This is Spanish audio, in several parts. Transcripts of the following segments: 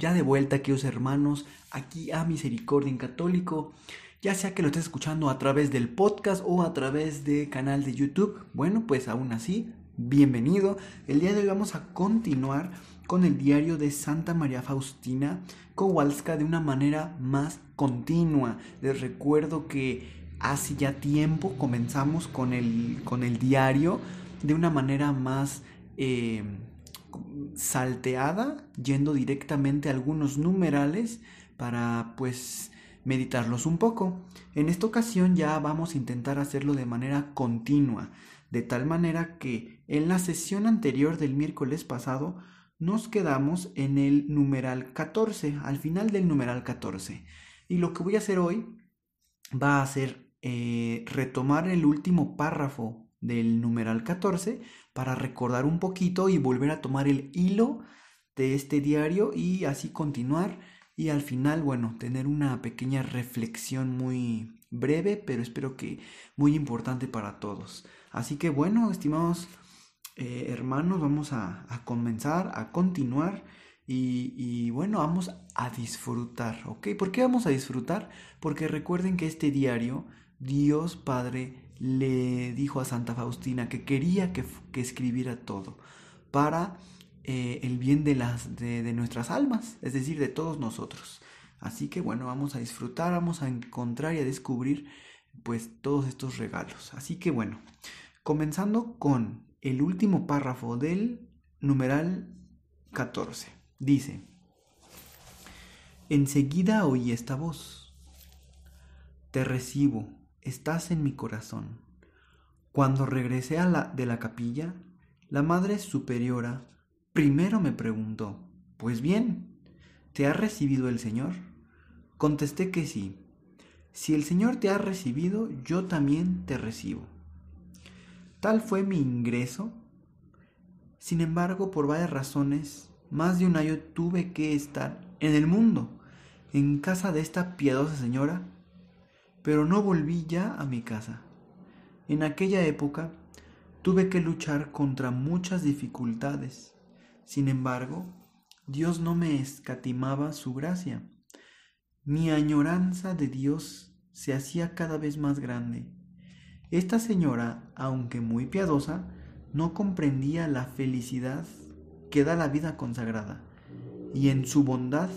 Ya de vuelta, queridos hermanos, aquí a Misericordia en Católico, ya sea que lo estés escuchando a través del podcast o a través de canal de YouTube. Bueno, pues aún así, bienvenido. El día de hoy vamos a continuar con el diario de Santa María Faustina Kowalska de una manera más continua. Les recuerdo que hace ya tiempo comenzamos con el, con el diario de una manera más eh, salteada, yendo directamente a algunos numerales para pues meditarlos un poco. En esta ocasión ya vamos a intentar hacerlo de manera continua, de tal manera que en la sesión anterior del miércoles pasado nos quedamos en el numeral 14, al final del numeral 14. Y lo que voy a hacer hoy va a ser eh, retomar el último párrafo del numeral 14 para recordar un poquito y volver a tomar el hilo de este diario y así continuar y al final, bueno, tener una pequeña reflexión muy breve, pero espero que muy importante para todos. Así que bueno, estimados eh, hermanos, vamos a, comenzar, a continuar y, y, bueno, vamos a disfrutar, ¿ok? ¿Por qué vamos a disfrutar? Porque recuerden que este diario, Dios Padre le dijo a Santa Faustina que quería que, que escribiera todo para eh, el bien de, las, de, de nuestras almas, es decir, de todos nosotros. Así que bueno, vamos a disfrutar, vamos a encontrar y a descubrir pues todos estos regalos. Así que bueno, comenzando con el último párrafo del numeral 14. Dice, enseguida oí esta voz, te recibo, estás en mi corazón. Cuando regresé a la, de la capilla, la Madre Superiora primero me preguntó, pues bien, ¿te ha recibido el Señor? Contesté que sí. Si el Señor te ha recibido, yo también te recibo. Tal fue mi ingreso. Sin embargo, por varias razones, más de un año tuve que estar en el mundo, en casa de esta piadosa señora, pero no volví ya a mi casa. En aquella época tuve que luchar contra muchas dificultades. Sin embargo, Dios no me escatimaba su gracia. Mi añoranza de Dios se hacía cada vez más grande esta señora, aunque muy piadosa, no comprendía la felicidad que da la vida consagrada, y en su bondad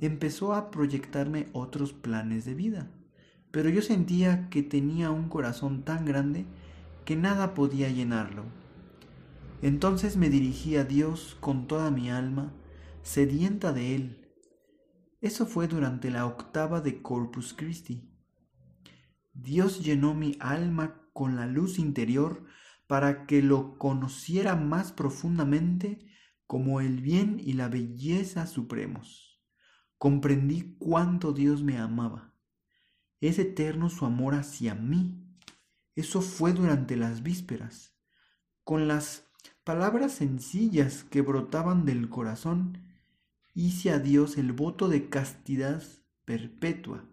empezó a proyectarme otros planes de vida. Pero yo sentía que tenía un corazón tan grande que nada podía llenarlo. Entonces me dirigí a Dios con toda mi alma, sedienta de Él. Eso fue durante la octava de Corpus Christi. Dios llenó mi alma con la luz interior para que lo conociera más profundamente como el bien y la belleza supremos. Comprendí cuánto Dios me amaba. Es eterno su amor hacia mí. Eso fue durante las vísperas. Con las palabras sencillas que brotaban del corazón, hice a Dios el voto de castidad perpetua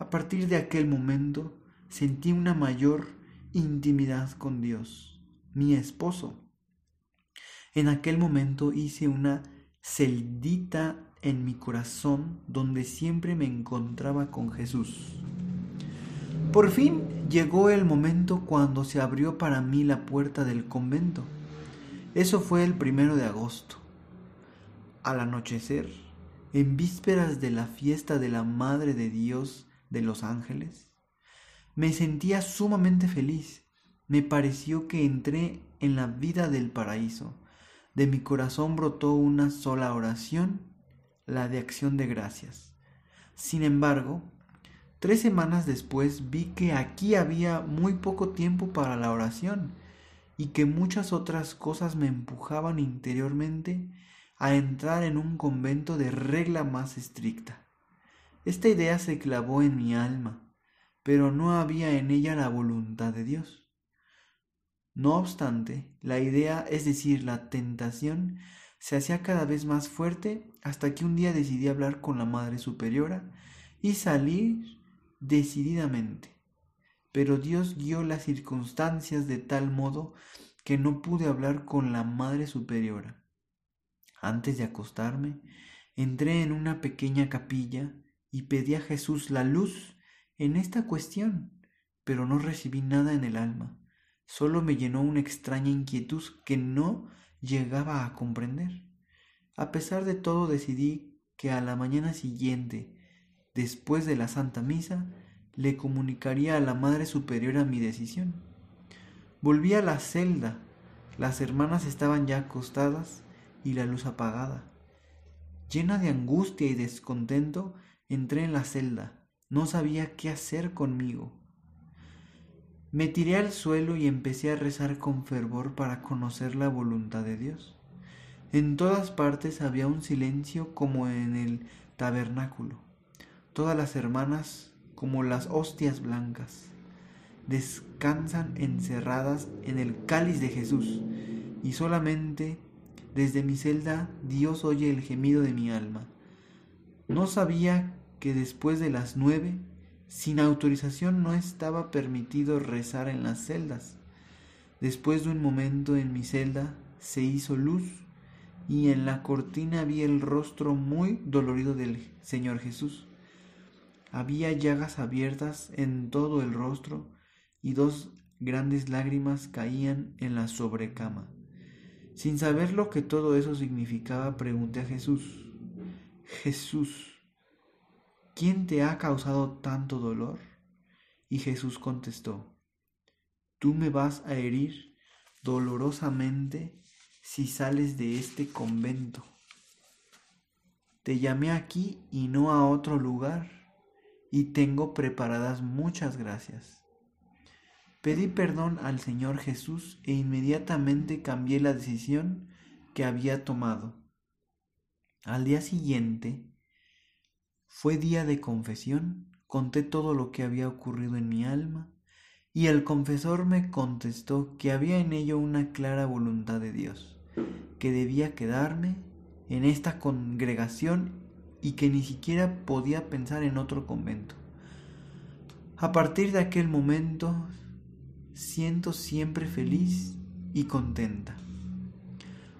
a partir de aquel momento sentí una mayor intimidad con Dios, mi esposo. En aquel momento hice una celdita en mi corazón donde siempre me encontraba con Jesús. Por fin llegó el momento cuando se abrió para mí la puerta del convento. Eso fue el primero de agosto. Al anochecer, en vísperas de la fiesta de la Madre de Dios, de los ángeles? Me sentía sumamente feliz. Me pareció que entré en la vida del paraíso. De mi corazón brotó una sola oración, la de acción de gracias. Sin embargo, tres semanas después vi que aquí había muy poco tiempo para la oración y que muchas otras cosas me empujaban interiormente a entrar en un convento de regla más estricta. Esta idea se clavó en mi alma, pero no había en ella la voluntad de Dios. No obstante, la idea, es decir, la tentación, se hacía cada vez más fuerte hasta que un día decidí hablar con la Madre Superiora y salir decididamente. Pero Dios guió las circunstancias de tal modo que no pude hablar con la Madre Superiora. Antes de acostarme, entré en una pequeña capilla y pedí a Jesús la luz en esta cuestión, pero no recibí nada en el alma. Solo me llenó una extraña inquietud que no llegaba a comprender. A pesar de todo decidí que a la mañana siguiente, después de la Santa Misa, le comunicaría a la Madre Superiora mi decisión. Volví a la celda. Las hermanas estaban ya acostadas y la luz apagada. Llena de angustia y descontento, entré en la celda. No sabía qué hacer conmigo. Me tiré al suelo y empecé a rezar con fervor para conocer la voluntad de Dios. En todas partes había un silencio como en el tabernáculo. Todas las hermanas, como las hostias blancas, descansan encerradas en el cáliz de Jesús, y solamente desde mi celda Dios oye el gemido de mi alma. No sabía que después de las nueve sin autorización no estaba permitido rezar en las celdas. Después de un momento en mi celda se hizo luz y en la cortina vi el rostro muy dolorido del Señor Jesús. Había llagas abiertas en todo el rostro y dos grandes lágrimas caían en la sobrecama. Sin saber lo que todo eso significaba, pregunté a Jesús, Jesús, ¿quién te ha causado tanto dolor? Y Jesús contestó, tú me vas a herir dolorosamente si sales de este convento. Te llamé aquí y no a otro lugar, y tengo preparadas muchas gracias. Pedí perdón al Señor Jesús e inmediatamente cambié la decisión que había tomado. Al día siguiente, fue día de confesión, conté todo lo que había ocurrido en mi alma, y el confesor me contestó que había en ello una clara voluntad de Dios, que debía quedarme en esta congregación y que ni siquiera podía pensar en otro convento. A partir de aquel momento siento siempre feliz y contenta.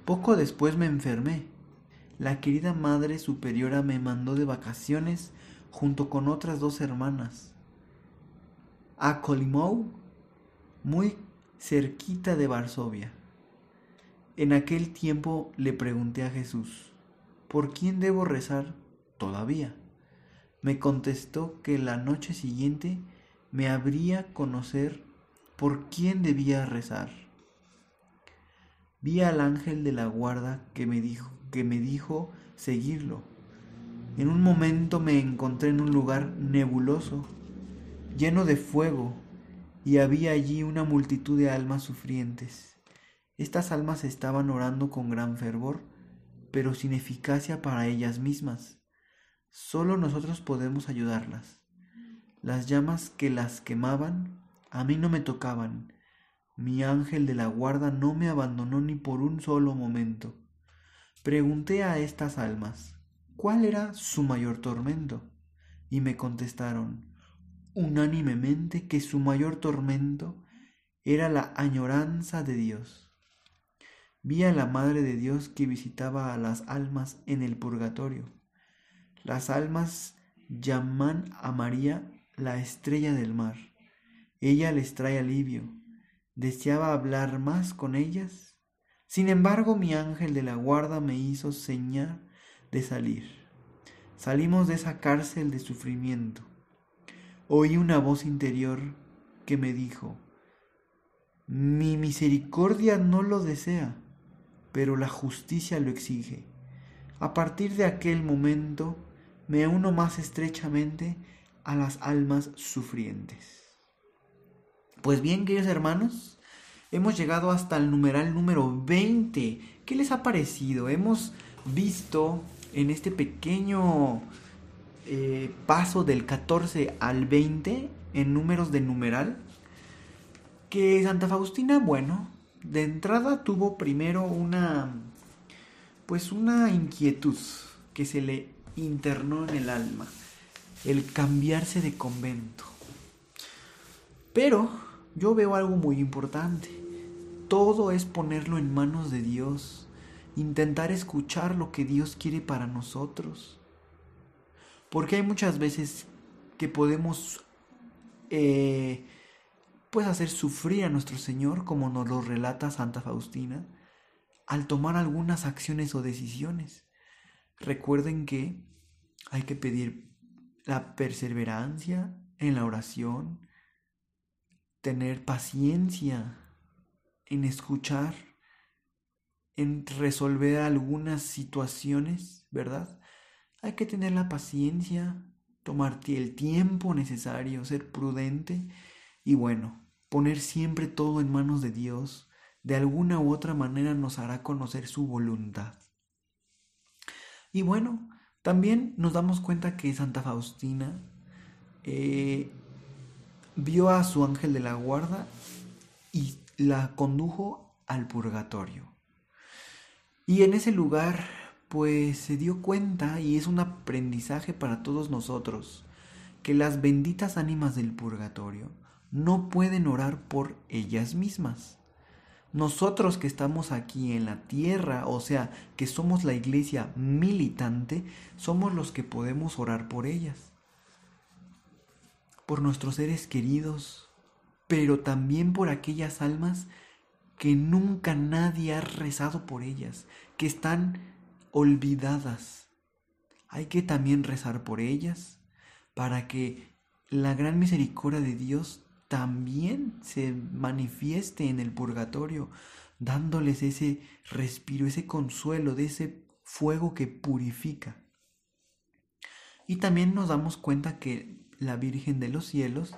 Poco después me enfermé la querida Madre Superiora me mandó de vacaciones junto con otras dos hermanas a Kolimou, muy cerquita de Varsovia. En aquel tiempo le pregunté a Jesús, ¿por quién debo rezar todavía? Me contestó que la noche siguiente me habría conocer por quién debía rezar. Vi al ángel de la guarda que me dijo, que me dijo seguirlo. En un momento me encontré en un lugar nebuloso, lleno de fuego, y había allí una multitud de almas sufrientes. Estas almas estaban orando con gran fervor, pero sin eficacia para ellas mismas. Solo nosotros podemos ayudarlas. Las llamas que las quemaban a mí no me tocaban. Mi ángel de la guarda no me abandonó ni por un solo momento. Pregunté a estas almas, ¿cuál era su mayor tormento? Y me contestaron unánimemente que su mayor tormento era la añoranza de Dios. Vi a la Madre de Dios que visitaba a las almas en el purgatorio. Las almas llaman a María la estrella del mar. Ella les trae alivio. ¿Deseaba hablar más con ellas? Sin embargo, mi ángel de la guarda me hizo señal de salir. Salimos de esa cárcel de sufrimiento. Oí una voz interior que me dijo, mi misericordia no lo desea, pero la justicia lo exige. A partir de aquel momento me uno más estrechamente a las almas sufrientes. Pues bien, queridos hermanos, Hemos llegado hasta el numeral número 20. ¿Qué les ha parecido? Hemos visto en este pequeño eh, paso del 14 al 20 en números de numeral, que Santa Faustina, bueno, de entrada tuvo primero una, pues una inquietud que se le internó en el alma, el cambiarse de convento. Pero yo veo algo muy importante. Todo es ponerlo en manos de Dios, intentar escuchar lo que Dios quiere para nosotros. Porque hay muchas veces que podemos eh, pues hacer sufrir a nuestro Señor, como nos lo relata Santa Faustina, al tomar algunas acciones o decisiones. Recuerden que hay que pedir la perseverancia en la oración, tener paciencia en escuchar, en resolver algunas situaciones, ¿verdad? Hay que tener la paciencia, tomarte el tiempo necesario, ser prudente y bueno, poner siempre todo en manos de Dios, de alguna u otra manera nos hará conocer su voluntad. Y bueno, también nos damos cuenta que Santa Faustina eh, vio a su ángel de la guarda y la condujo al purgatorio. Y en ese lugar, pues se dio cuenta, y es un aprendizaje para todos nosotros, que las benditas ánimas del purgatorio no pueden orar por ellas mismas. Nosotros que estamos aquí en la tierra, o sea, que somos la iglesia militante, somos los que podemos orar por ellas por nuestros seres queridos, pero también por aquellas almas que nunca nadie ha rezado por ellas, que están olvidadas. Hay que también rezar por ellas para que la gran misericordia de Dios también se manifieste en el purgatorio, dándoles ese respiro, ese consuelo de ese fuego que purifica. Y también nos damos cuenta que la Virgen de los cielos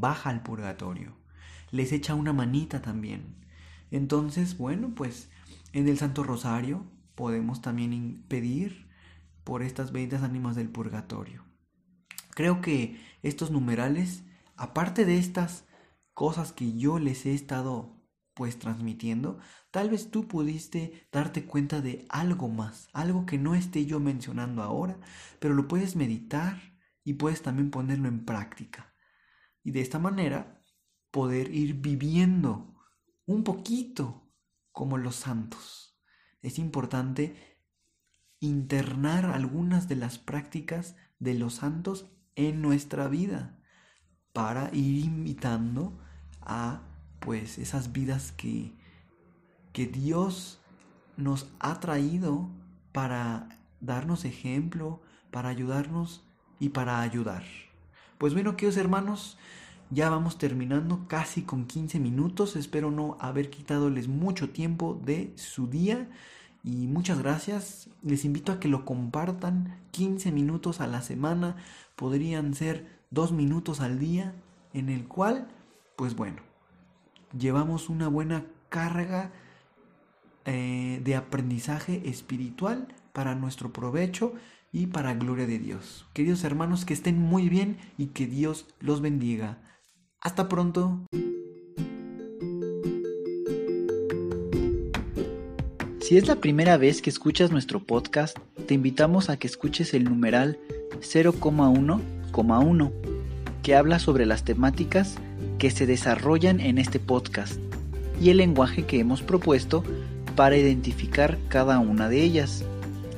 baja al purgatorio, les echa una manita también. Entonces, bueno, pues en el Santo Rosario podemos también pedir por estas benditas ánimas del purgatorio. Creo que estos numerales, aparte de estas cosas que yo les he estado pues transmitiendo, tal vez tú pudiste darte cuenta de algo más, algo que no esté yo mencionando ahora, pero lo puedes meditar y puedes también ponerlo en práctica. Y de esta manera poder ir viviendo un poquito como los santos. Es importante internar algunas de las prácticas de los santos en nuestra vida para ir imitando a pues esas vidas que que Dios nos ha traído para darnos ejemplo, para ayudarnos y para ayudar. Pues bueno, queridos hermanos, ya vamos terminando casi con 15 minutos. Espero no haber quitadoles mucho tiempo de su día. Y muchas gracias. Les invito a que lo compartan 15 minutos a la semana. Podrían ser dos minutos al día en el cual, pues bueno, llevamos una buena carga eh, de aprendizaje espiritual para nuestro provecho y para gloria de Dios. Queridos hermanos, que estén muy bien y que Dios los bendiga. Hasta pronto. Si es la primera vez que escuchas nuestro podcast, te invitamos a que escuches el numeral 0,1,1, que habla sobre las temáticas que se desarrollan en este podcast y el lenguaje que hemos propuesto para identificar cada una de ellas